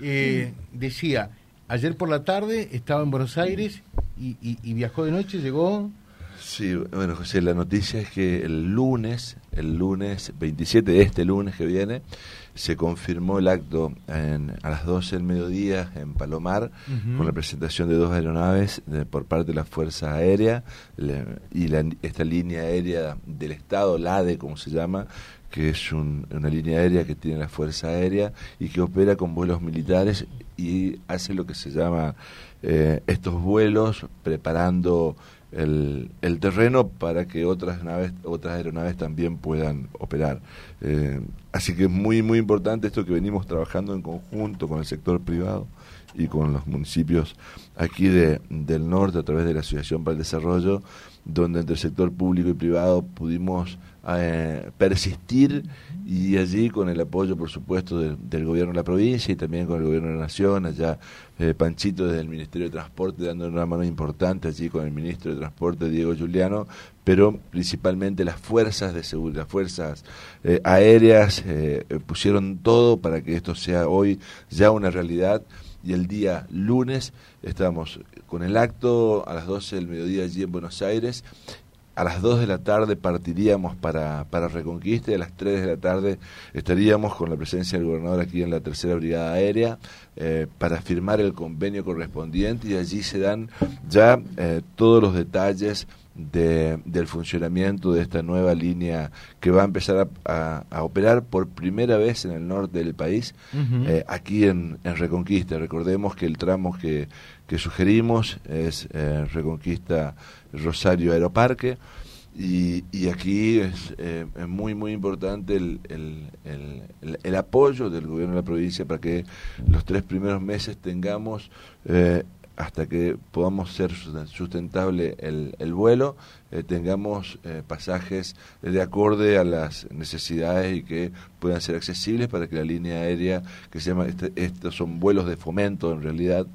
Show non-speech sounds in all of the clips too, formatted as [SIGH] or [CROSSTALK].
Eh, decía, ayer por la tarde estaba en Buenos Aires y, y viajó de noche, llegó... Sí, bueno, José, la noticia es que el lunes, el lunes 27 de este lunes que viene, se confirmó el acto a las 12 del mediodía en Palomar con la presentación de dos aeronaves por parte de la Fuerza Aérea y esta línea aérea del Estado, la ADE como se llama, que es una línea aérea que tiene la Fuerza Aérea y que opera con vuelos militares y hace lo que se llama eh, estos vuelos preparando el, el, terreno para que otras naves, otras aeronaves también puedan operar. Eh, así que es muy, muy importante esto que venimos trabajando en conjunto con el sector privado y con los municipios aquí de, del norte a través de la Asociación para el Desarrollo, donde entre el sector público y privado pudimos eh, persistir y allí con el apoyo, por supuesto, del, gobierno de la provincia y también con el gobierno de la nación, allá eh, Panchito desde el Ministerio de Transporte dando una mano importante allí con el ministro de Transporte, Diego Juliano, pero principalmente las fuerzas de seguridad, las fuerzas eh, aéreas pusieron todo para que esto sea hoy ya una realidad y el día lunes estamos con el acto a las 12 del mediodía allí en Buenos Aires. A las 2 de la tarde partiríamos para, para Reconquista y a las 3 de la tarde estaríamos con la presencia del gobernador aquí en la Tercera Brigada Aérea eh, para firmar el convenio correspondiente y allí se dan ya eh, todos los detalles de, del funcionamiento de esta nueva línea que va a empezar a, operar por primera vez en el norte del país, eh, aquí en, Reconquista. Recordemos que el tramo que, que sugerimos es eh, Reconquista Rosario Aeroparque. Y, y aquí es, eh, es, muy, muy importante el, el, el, apoyo del gobierno de la provincia para que los tres primeros meses tengamos hasta que podamos ser sustentable el, el vuelo, eh, tengamos eh, pasajes de acorde a las necesidades y que puedan ser accesibles para que la línea aérea, que se llama, este, estos son vuelos de fomento en realidad,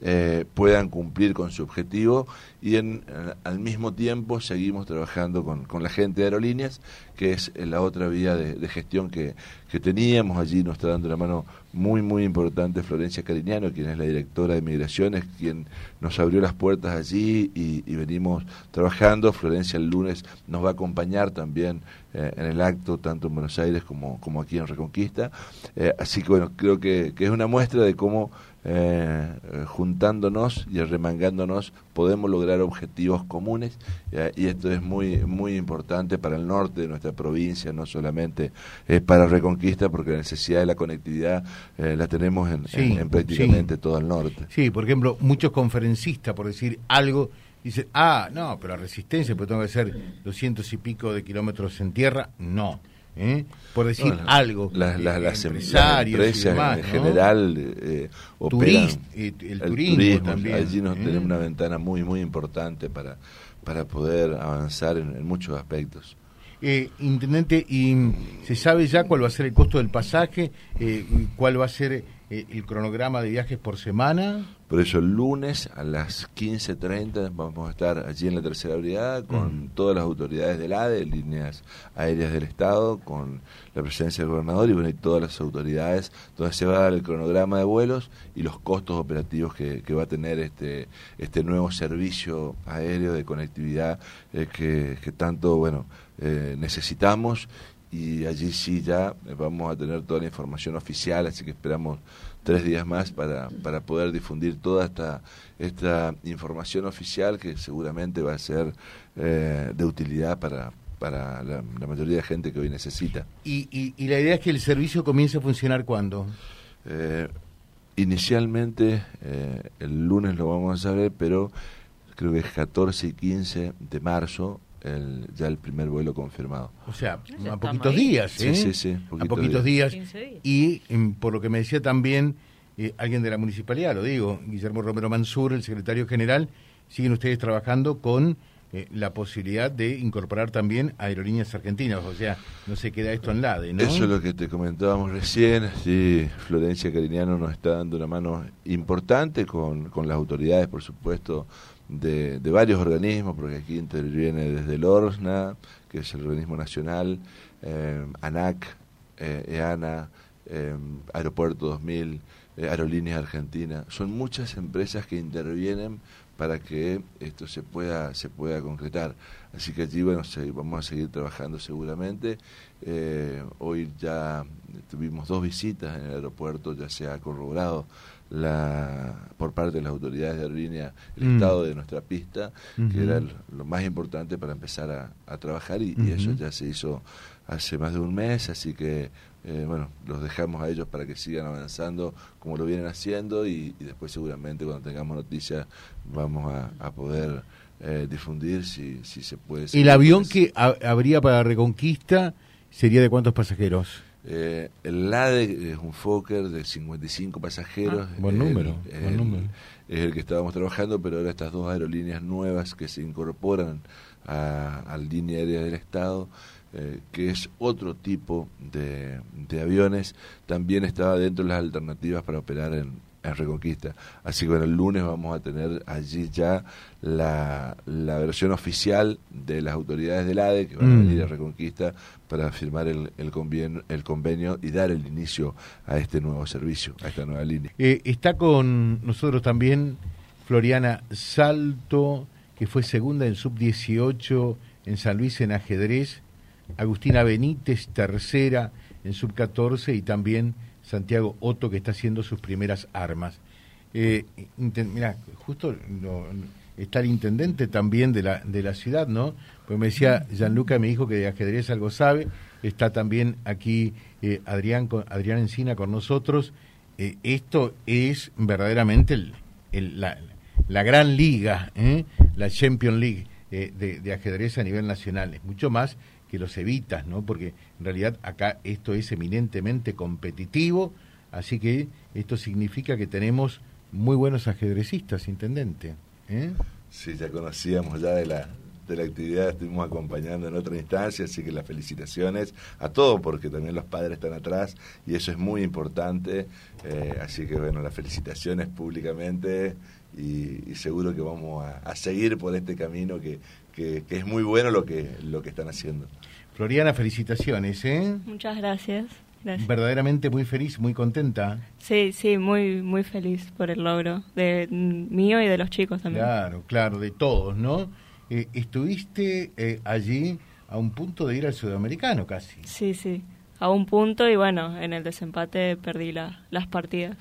eh, puedan cumplir con su objetivo. Y en, al mismo tiempo seguimos trabajando con, con, la gente de aerolíneas, que es la otra vía de, gestión que, que, teníamos. Allí nos está dando una mano muy, muy importante Florencia Cariñano, quien es la directora de Migraciones, quien nos abrió las puertas allí y, venimos trabajando. Florencia el lunes nos va a acompañar también eh, en el acto, tanto en Buenos Aires como, como aquí en Reconquista. Eh, así que bueno, creo que, que es una muestra de cómo eh, juntándonos y remangándonos podemos lograr objetivos comunes y esto es muy muy importante para el norte de nuestra provincia no solamente para Reconquista porque la necesidad de la conectividad eh, la tenemos en, prácticamente todo el norte sí por ejemplo muchos conferencistas por decir algo dicen ah no pero la resistencia pues tengo que hacer doscientos y pico de kilómetros en tierra no ¿eh? por decir algo. Las, las, empresarios en general eh, el, turismo, también. Allí nos ¿eh? tenemos una ventana muy, muy importante para, para poder avanzar en, muchos aspectos. Eh, intendente, ¿y se sabe ya cuál va a ser el costo del pasaje? Eh, ¿Cuál va a ser eh, el cronograma de viajes por semana. Por eso el lunes a las 15.30 vamos a estar allí en la tercera brigada con mm. todas las autoridades del ADE, líneas aéreas del Estado, con la presencia del gobernador y, bueno, y todas las autoridades, donde se va a dar el cronograma de vuelos y los costos operativos que, va a tener este, este nuevo servicio aéreo de conectividad eh, que, que, tanto bueno eh, necesitamos y allí sí ya vamos a tener toda la información oficial, así que esperamos tres días más para, para poder difundir toda esta, esta información oficial que seguramente va a ser eh, de utilidad para, para la, mayoría de gente que hoy necesita. ¿Y, y, la idea es que el servicio comience a funcionar cuándo? Eh, inicialmente eh, el lunes lo vamos a saber, pero creo que es 14 y 15 de marzo el, ya el primer vuelo confirmado. O sea, a poquitos días, ¿eh? Sí, sí, sí. a poquitos días. Y em, por lo que me decía también eh, alguien de la municipalidad, lo digo, Guillermo Romero Mansur, el secretario general, siguen ustedes trabajando con eh, la posibilidad de incorporar también aerolíneas argentinas, o sea, no se queda esto en LADE, ¿no? Eso es lo que te comentábamos recién, sí, Florencia Cariñano nos está dando una mano importante con, con las autoridades, por supuesto, de, varios organismos, porque aquí interviene desde el ORSNA, que es el organismo nacional, eh, ANAC, eh, EANA, eh, Aeropuerto 2000, eh, Aerolíneas Argentinas. Son muchas empresas que intervienen para que esto se pueda se pueda concretar. Así que allí bueno vamos a seguir trabajando seguramente. Eh, hoy ya tuvimos dos visitas en el aeropuerto, ya se ha corroborado la por parte de las autoridades de aerolínea el mm. estado de nuestra pista, que era lo más importante para empezar a, trabajar y, eso ya se hizo hace más de un mes, así que eh, bueno, los dejamos a ellos para que sigan avanzando como lo vienen haciendo y, después seguramente cuando tengamos noticias vamos a, poder eh, difundir si, si se puede. ¿El avión que habría para Reconquista sería de cuántos pasajeros? Eh, el LADE es un Fokker de 55 pasajeros. Ah, buen número, buen número. Es el que estábamos trabajando, pero ahora estas dos aerolíneas nuevas que se incorporan a, a línea aérea del Estado eh, que es otro tipo de, aviones, también estaba dentro de las alternativas para operar en, Reconquista. Así que bueno, el lunes vamos a tener allí ya la, versión oficial de las autoridades del ADE que van a mm. venir a Reconquista para firmar el, el, convenio, el convenio y dar el inicio a este nuevo servicio, a esta nueva línea. Eh, está con nosotros también Floriana Salto, que fue segunda en sub-18 en San Luis en ajedrez Agustina Benítez, tercera en sub-14, y también Santiago Otto, que está haciendo sus primeras armas. Eh, mira, justo está el intendente también de la, de la ciudad, ¿no? Pues me decía, Gianluca me dijo que de ajedrez algo sabe, está también aquí eh, Adrián, Adrián Encina con nosotros. Eh, esto es verdaderamente el, la, la, gran liga, ¿eh? la Champion League de, de, ajedrez a nivel nacional. Es mucho más que los evitas, ¿no? Porque en realidad acá esto es eminentemente competitivo, así que esto significa que tenemos muy buenos ajedrecistas, intendente. ¿eh? Sí, ya conocíamos ya de la, de la actividad, estuvimos acompañando en otra instancia, así que las felicitaciones a todos, porque también los padres están atrás y eso es muy importante, eh, así que bueno, las felicitaciones públicamente y, seguro que vamos a, seguir por este camino que, que, es muy bueno lo que, lo que están haciendo. Floriana, felicitaciones. ¿eh? Muchas gracias. Verdaderamente muy feliz, muy contenta. Sí, sí, muy, muy feliz por el logro de mío y de los chicos también. Claro, claro, de todos, ¿no? Eh, estuviste eh, allí a un punto de ir al sudamericano casi. Sí, sí, a un punto y bueno, en el desempate perdí las partidas.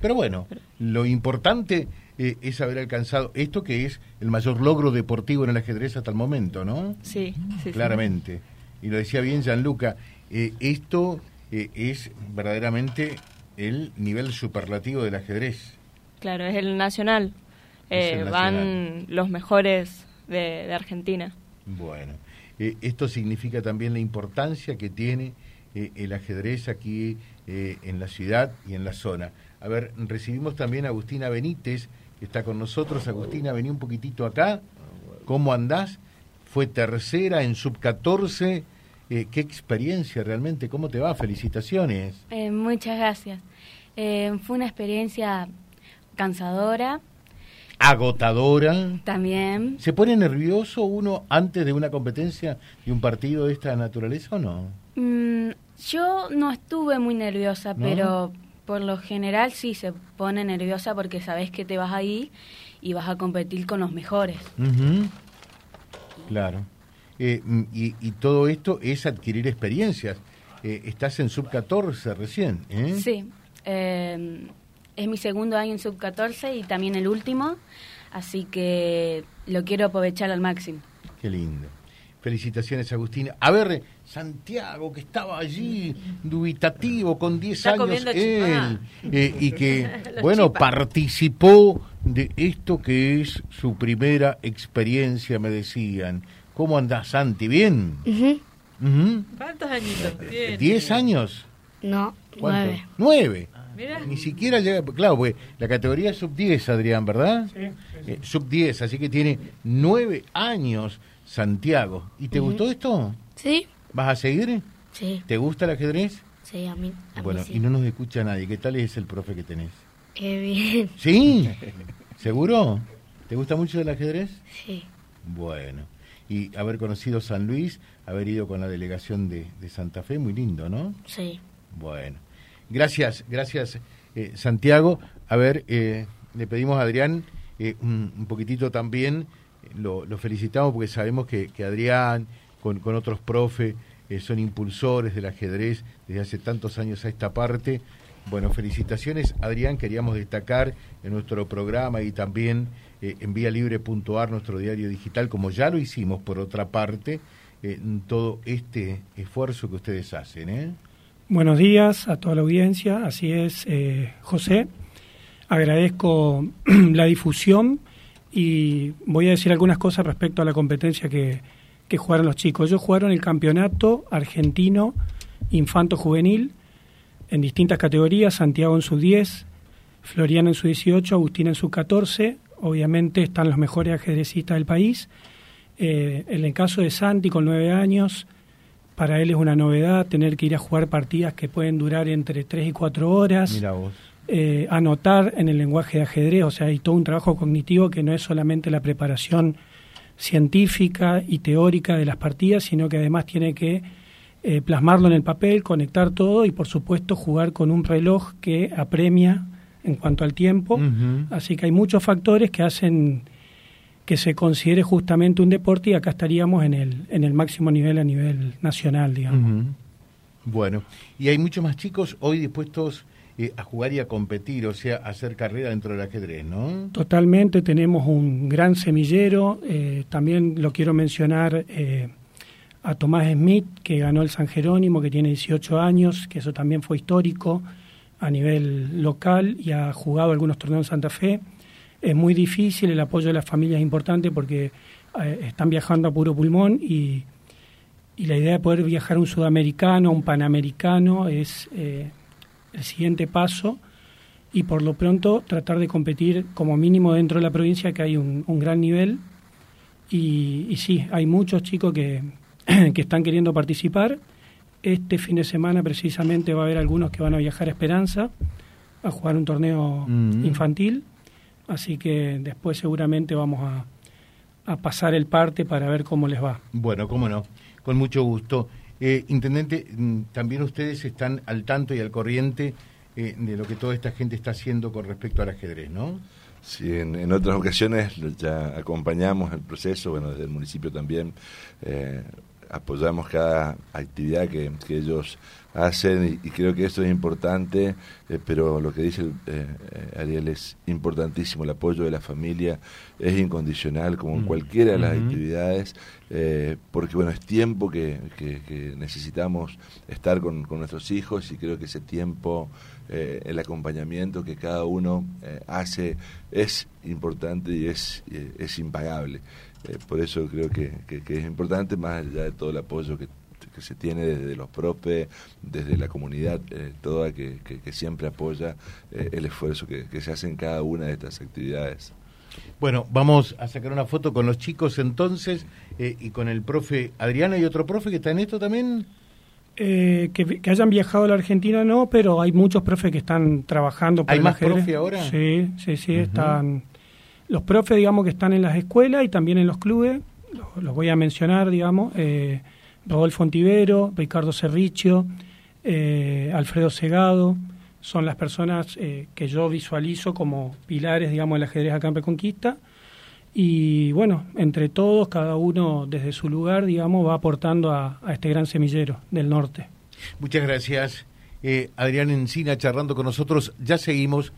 Pero bueno, lo importante eh, es haber alcanzado esto que es el mayor logro deportivo en el ajedrez hasta el momento, ¿no? Sí, sí. Claramente. Y lo decía bien Gianluca, eh, esto eh, es verdaderamente el nivel superlativo del ajedrez. Claro, es el nacional. Van los mejores de, Argentina. Bueno, esto significa también la importancia que tiene el ajedrez aquí en la ciudad y en la zona. A ver, recibimos también a Agustina Benítez, está con nosotros. Agustina, vení un poquitito acá. ¿Cómo andás? Fue tercera en sub-14. Eh, ¿Qué experiencia realmente? ¿Cómo te va? Felicitaciones. Eh, muchas gracias. Eh, fue una experiencia cansadora. Agotadora. También. ¿Se pone nervioso uno antes de una competencia y un partido de esta naturaleza o no? Mm, yo no estuve muy nerviosa, pero por lo general sí se pone nerviosa porque sabes que te vas ahí y vas a competir con los mejores. Claro. Eh, mm, y, todo esto es adquirir experiencias. Eh, estás en sub 14 recién. ¿eh? Sí. Em, es mi segundo año en sub 14 y también el último. Así que lo quiero aprovechar al máximo. Qué lindo. Felicitaciones, Agustina. A ver, Santiago, que estaba allí dubitativo con 10 años él, eh, y que, [LAUGHS] bueno, participó de esto que es su primera experiencia, me decían. ¿Cómo andás, Santi? ¿Bien? ¿Cuántos añitos ¿10 años? No, nueve. ¿Nueve? Ni siquiera llega, claro, pues la categoría es sub 10, Adrián, ¿verdad? Sí. Eh, sub 10, así que tiene nueve años Santiago. ¿Y te gustó esto? Sí. ¿Vas a seguir? Sí. ¿Te gusta el ajedrez? Sí, a mí. bueno, y no nos escucha nadie. ¿Qué tal es el profe que tenés? Qué bien. ¿Sí? [LAUGHS] ¿Seguro? ¿Te gusta mucho el ajedrez? Sí. Bueno. Y haber conocido San Luis, haber ido con la delegación de, de Santa Fe, muy lindo, ¿no? Sí. Bueno. Gracias, gracias eh, Santiago. A ver, eh, le pedimos a Adrián un, poquitito también, lo, felicitamos porque sabemos que, Adrián, con, con, otros profes, son impulsores del ajedrez desde hace tantos años a esta parte. Bueno, felicitaciones, Adrián. Queríamos destacar en nuestro programa y también en libre.ar, nuestro diario digital, como ya lo hicimos por otra parte, todo este esfuerzo que ustedes hacen. ¿eh? Buenos días a toda la audiencia, así es, eh, José. Agradezco [CLEARS THROAT] la difusión y voy a decir algunas cosas respecto a la competencia que, que jugaron los chicos. Ellos jugaron el campeonato argentino infanto-juvenil en distintas categorías, Santiago en su 10, Floriana en su 18, Agustina en su 14. Obviamente están los mejores ajedrecistas del país. Eh, en el caso de Santi, con 9 años, para él es una novedad tener que ir a jugar partidas que pueden durar entre 3 y 4 horas. Mira vos. Eh, anotar en el lenguaje de ajedrez, o sea, hay todo un trabajo cognitivo que no es solamente la preparación científica y teórica de las partidas, sino que además tiene que eh, plasmarlo en el papel, conectar todo y por supuesto jugar con un reloj que apremia en cuanto al tiempo. Así que hay muchos factores que hacen que se considere justamente un deporte y acá estaríamos en el, en el máximo nivel a nivel nacional, digamos. Bueno, y hay muchos más chicos hoy dispuestos eh, a jugar y a competir, o sea, a hacer carrera dentro del ajedrez, ¿no? Totalmente, tenemos un gran semillero, eh, también lo quiero mencionar eh, a Tomás Smith, que ganó el San Jerónimo, que tiene 18 años, que eso también fue histórico a nivel local y ha jugado algunos torneos en Santa Fe es muy difícil, el apoyo de la familia es importante porque eh, están viajando a puro pulmón y, y, la idea de poder viajar a un sudamericano, a un panamericano es eh, el siguiente paso y por lo pronto tratar de competir como mínimo dentro de la provincia que hay un, gran nivel y, y, sí, hay muchos chicos que, [CLEARS THROAT] que están queriendo participar. Este fin de semana precisamente va a haber algunos que van a viajar a Esperanza a jugar un torneo mm. infantil Así que después seguramente vamos a, pasar el parte para ver cómo les va. Bueno, cómo no, con mucho gusto. Eh, Intendente, mm, también ustedes están al tanto y al corriente eh, de lo que toda esta gente está haciendo con respecto al ajedrez, ¿no? Sí, en, otras ocasiones ya acompañamos el proceso, bueno, desde el municipio también eh, apoyamos cada actividad que, que ellos hacen y, creo que esto es importante, eh, pero lo que dice eh, eh, Ariel es importantísimo, el apoyo de la familia es incondicional como en mm. cualquiera de las actividades, porque bueno, es tiempo que, que, necesitamos estar con, con, nuestros hijos y creo que ese tiempo, el acompañamiento que cada uno hace es importante y es, es impagable. Por eso creo que, que es importante, más allá de todo el apoyo que que se tiene desde los profes, desde la comunidad eh, toda que, siempre apoya eh, el esfuerzo que, se hace en cada una de estas actividades. Bueno, vamos a sacar una foto con los chicos entonces eh, y con el profe Adriana y otro profe que está en esto también. que, hayan viajado a la Argentina no, pero hay muchos profes que están trabajando. ¿Hay más profes ahora? Sí, sí, sí, están los profes, digamos, que están en las escuelas y también en los clubes, los, voy a mencionar, digamos. Eh, Rodolfo Ontivero, Ricardo Cerricio, eh, Alfredo Segado, son las personas eh, que yo visualizo como pilares, digamos, del ajedrez acá en Reconquista. Y bueno, entre todos, cada uno desde su lugar, digamos, va aportando a, este gran semillero del norte. Muchas gracias. Adrián Encina charlando con nosotros. Ya seguimos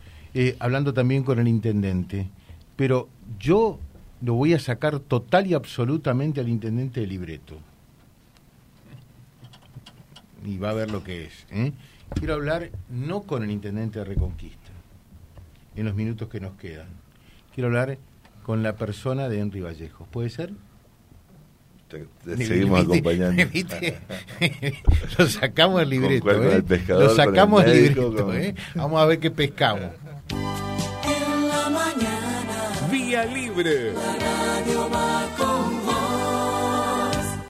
hablando también con el intendente. Pero yo lo voy a sacar total y absolutamente al intendente de libreto y va a ver lo que es. ¿eh? Quiero hablar no con el intendente de Reconquista, en los minutos que nos quedan. Quiero hablar con la persona de Henry Vallejo. ¿Puede ser? Te, seguimos acompañando. [LAUGHS] [LAUGHS] lo sacamos del libreto. ¿eh? Lo sacamos del libreto. ¿eh? Vamos a ver qué pescamos. Libre. La radio